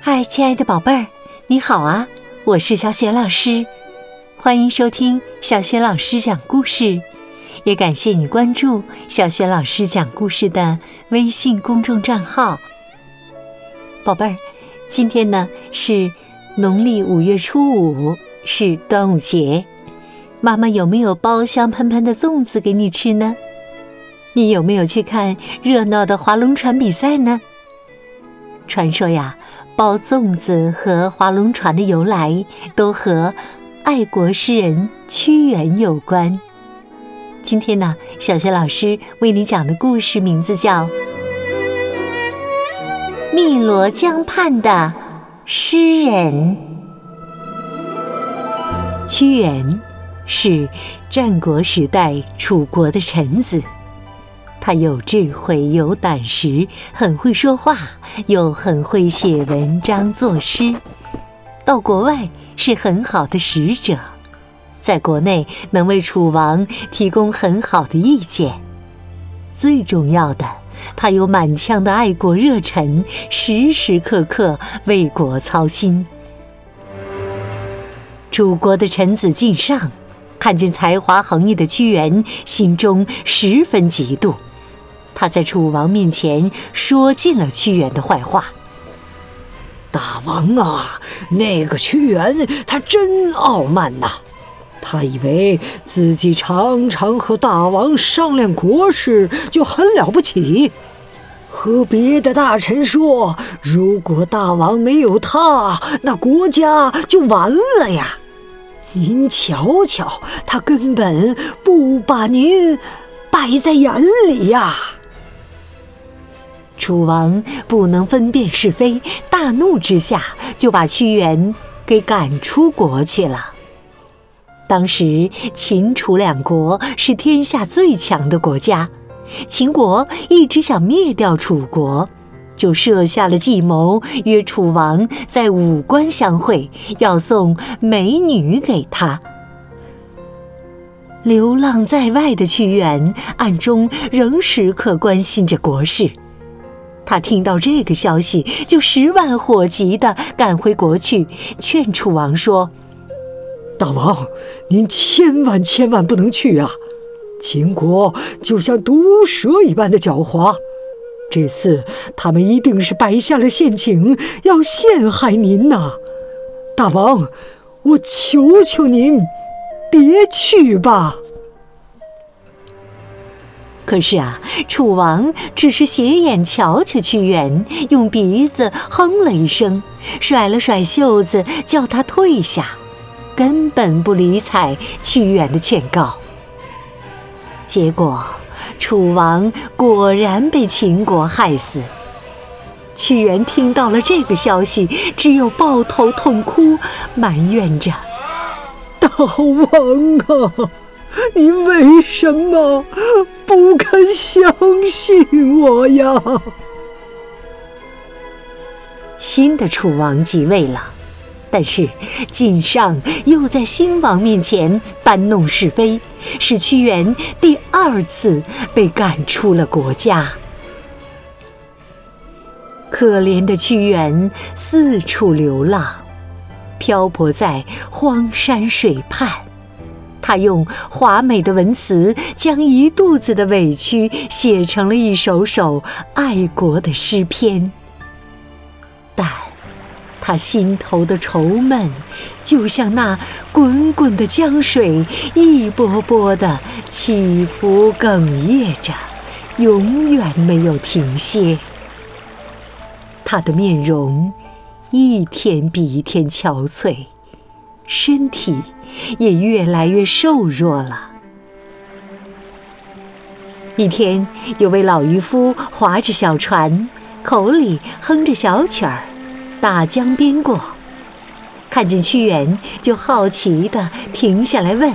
嗨，亲爱的宝贝儿，你好啊！我是小雪老师，欢迎收听小雪老师讲故事，也感谢你关注小雪老师讲故事的微信公众账号。宝贝儿，今天呢是农历五月初五，是端午节。妈妈有没有包香喷喷的粽子给你吃呢？你有没有去看热闹的划龙船比赛呢？传说呀，包粽子和划龙船的由来都和爱国诗人屈原有关。今天呢，小学老师为你讲的故事名字叫《汨罗江畔的诗人》。屈原是战国时代楚国的臣子。他有智慧，有胆识，很会说话，又很会写文章作诗。到国外是很好的使者，在国内能为楚王提供很好的意见。最重要的，他有满腔的爱国热忱，时时刻刻为国操心。楚国的臣子晋上看见才华横溢的屈原，心中十分嫉妒。他在楚王面前说尽了屈原的坏话。大王啊，那个屈原他真傲慢呐！他以为自己常常和大王商量国事就很了不起，和别的大臣说，如果大王没有他，那国家就完了呀！您瞧瞧，他根本不把您摆在眼里呀！楚王不能分辨是非，大怒之下就把屈原给赶出国去了。当时秦楚两国是天下最强的国家，秦国一直想灭掉楚国，就设下了计谋，约楚王在武关相会，要送美女给他。流浪在外的屈原，暗中仍时刻关心着国事。他听到这个消息，就十万火急地赶回国去，劝楚王说：“大王，您千万千万不能去啊！秦国就像毒蛇一般的狡猾，这次他们一定是摆下了陷阱，要陷害您呐！大王，我求求您，别去吧。”可是啊，楚王只是斜眼瞧瞧屈原，用鼻子哼了一声，甩了甩袖子，叫他退下，根本不理睬屈原的劝告。结果，楚王果然被秦国害死。屈原听到了这个消息，只有抱头痛哭，埋怨着：“大王啊！”你为什么不肯相信我呀？新的楚王即位了，但是晋上又在新王面前搬弄是非，使屈原第二次被赶出了国家。可怜的屈原四处流浪，漂泊在荒山水畔。他用华美的文词，将一肚子的委屈写成了一首首爱国的诗篇。但，他心头的愁闷，就像那滚滚的江水，一波波的起伏哽咽着，永远没有停歇。他的面容，一天比一天憔悴。身体也越来越瘦弱了。一天，有位老渔夫划着小船，口里哼着小曲儿，打江边过，看见屈原，就好奇地停下来问：“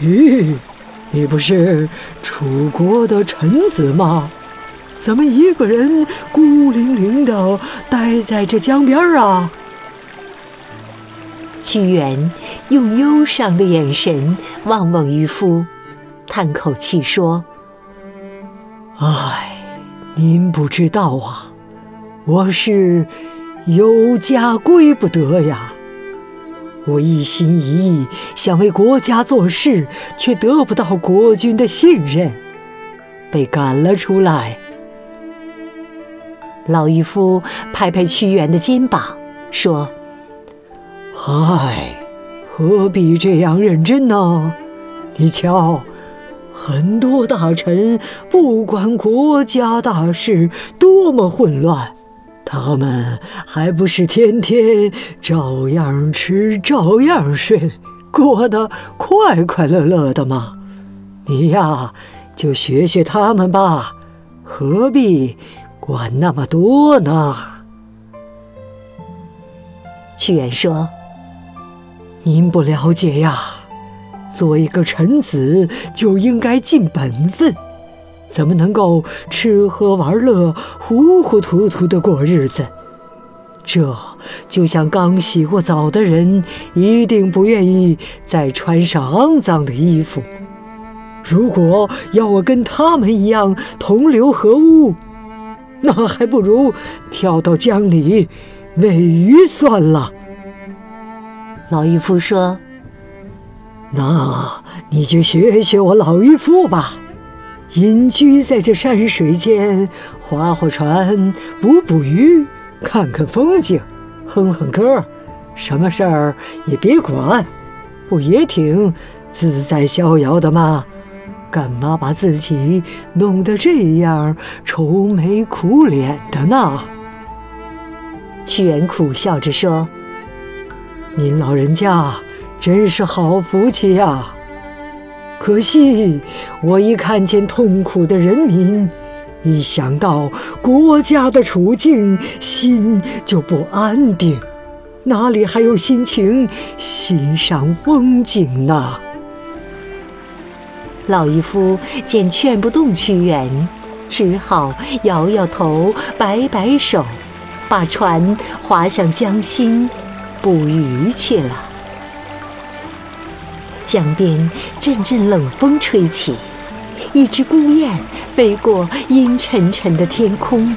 咦，你不是楚国的臣子吗？怎么一个人孤零零地待在这江边啊？”屈原用忧伤的眼神望望渔夫，叹口气说：“唉，您不知道啊，我是有家归不得呀！我一心一意想为国家做事，却得不到国君的信任，被赶了出来。”老渔夫拍拍屈原的肩膀，说：“嗨，何必这样认真呢？你瞧，很多大臣不管国家大事多么混乱，他们还不是天天照样吃、照样睡，过得快快乐乐的吗？你呀，就学学他们吧，何必？”管那么多呢？屈原说：“您不了解呀，做一个臣子就应该尽本分，怎么能够吃喝玩乐、糊糊涂涂的过日子？这就像刚洗过澡的人，一定不愿意再穿上肮脏的衣服。如果要我跟他们一样同流合污，那还不如跳到江里喂鱼算了。老渔夫说：“那你就学学我老渔夫吧，隐居在这山水间，划划船，捕捕鱼，看看风景，哼哼歌，什么事儿也别管，不也挺自在逍遥的吗？”干嘛把自己弄得这样愁眉苦脸的呢？屈原苦笑着说：“您老人家真是好福气呀！可惜我一看见痛苦的人民，一想到国家的处境，心就不安定，哪里还有心情欣赏风景呢？”老渔夫见劝不动屈原，只好摇摇头，摆摆手，把船划向江心，捕鱼去了。江边阵阵冷风吹起，一只孤雁飞过阴沉沉的天空。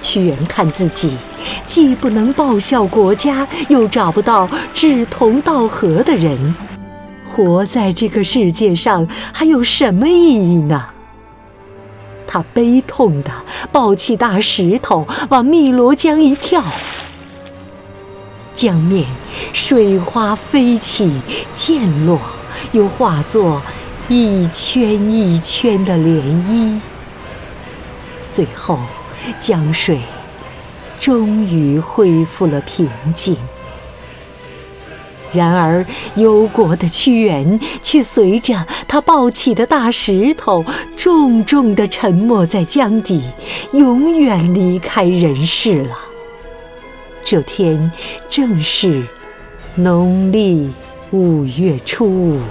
屈原看自己既不能报效国家，又找不到志同道合的人。活在这个世界上还有什么意义呢？他悲痛地抱起大石头往汨罗江一跳，江面水花飞起，溅落，又化作一圈一圈的涟漪，最后江水终于恢复了平静。然而，忧国的屈原却随着他抱起的大石头，重重地沉没在江底，永远离开人世了。这天正是农历五月初五。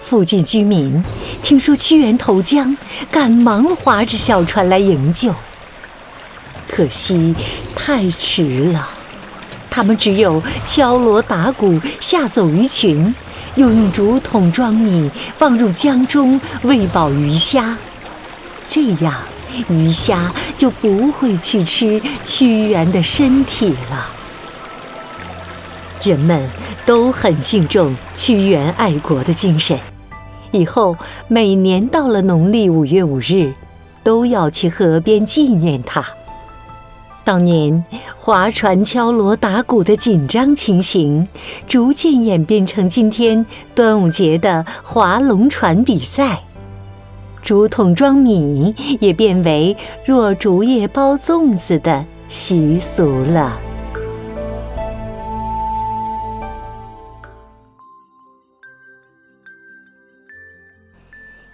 附近居民听说屈原投江，赶忙划着小船来营救。可惜，太迟了。他们只有敲锣打鼓吓走鱼群，又用竹筒装米放入江中喂饱鱼虾，这样鱼虾就不会去吃屈原的身体了。人们都很敬重屈原爱国的精神，以后每年到了农历五月五日，都要去河边纪念他。当年划船、敲锣打鼓的紧张情形，逐渐演变成今天端午节的划龙船比赛，竹筒装米也变为若竹叶包粽子的习俗了。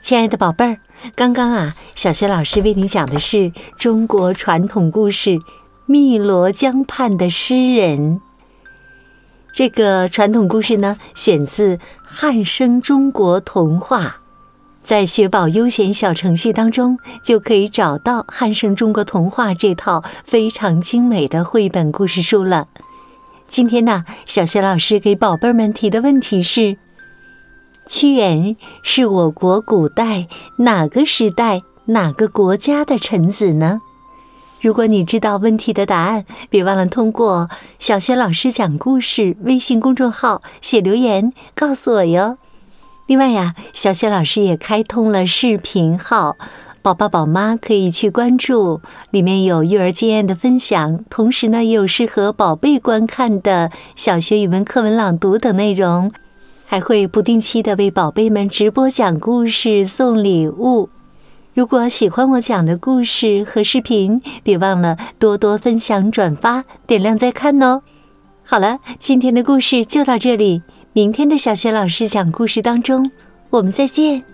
亲爱的宝贝儿，刚刚啊，小学老师为你讲的是中国传统故事。汨罗江畔的诗人，这个传统故事呢，选自《汉声中国童话》，在学宝优选小程序当中就可以找到《汉声中国童话》这套非常精美的绘本故事书了。今天呢，小学老师给宝贝们提的问题是：屈原是我国古代哪个时代哪个国家的臣子呢？如果你知道问题的答案，别忘了通过“小学老师讲故事”微信公众号写留言告诉我哟。另外呀，小雪老师也开通了视频号，宝爸宝妈可以去关注，里面有育儿经验的分享，同时呢也有适合宝贝观看的小学语文课文朗读等内容，还会不定期的为宝贝们直播讲故事、送礼物。如果喜欢我讲的故事和视频，别忘了多多分享、转发、点亮再看哦。好了，今天的故事就到这里，明天的小学老师讲故事当中，我们再见。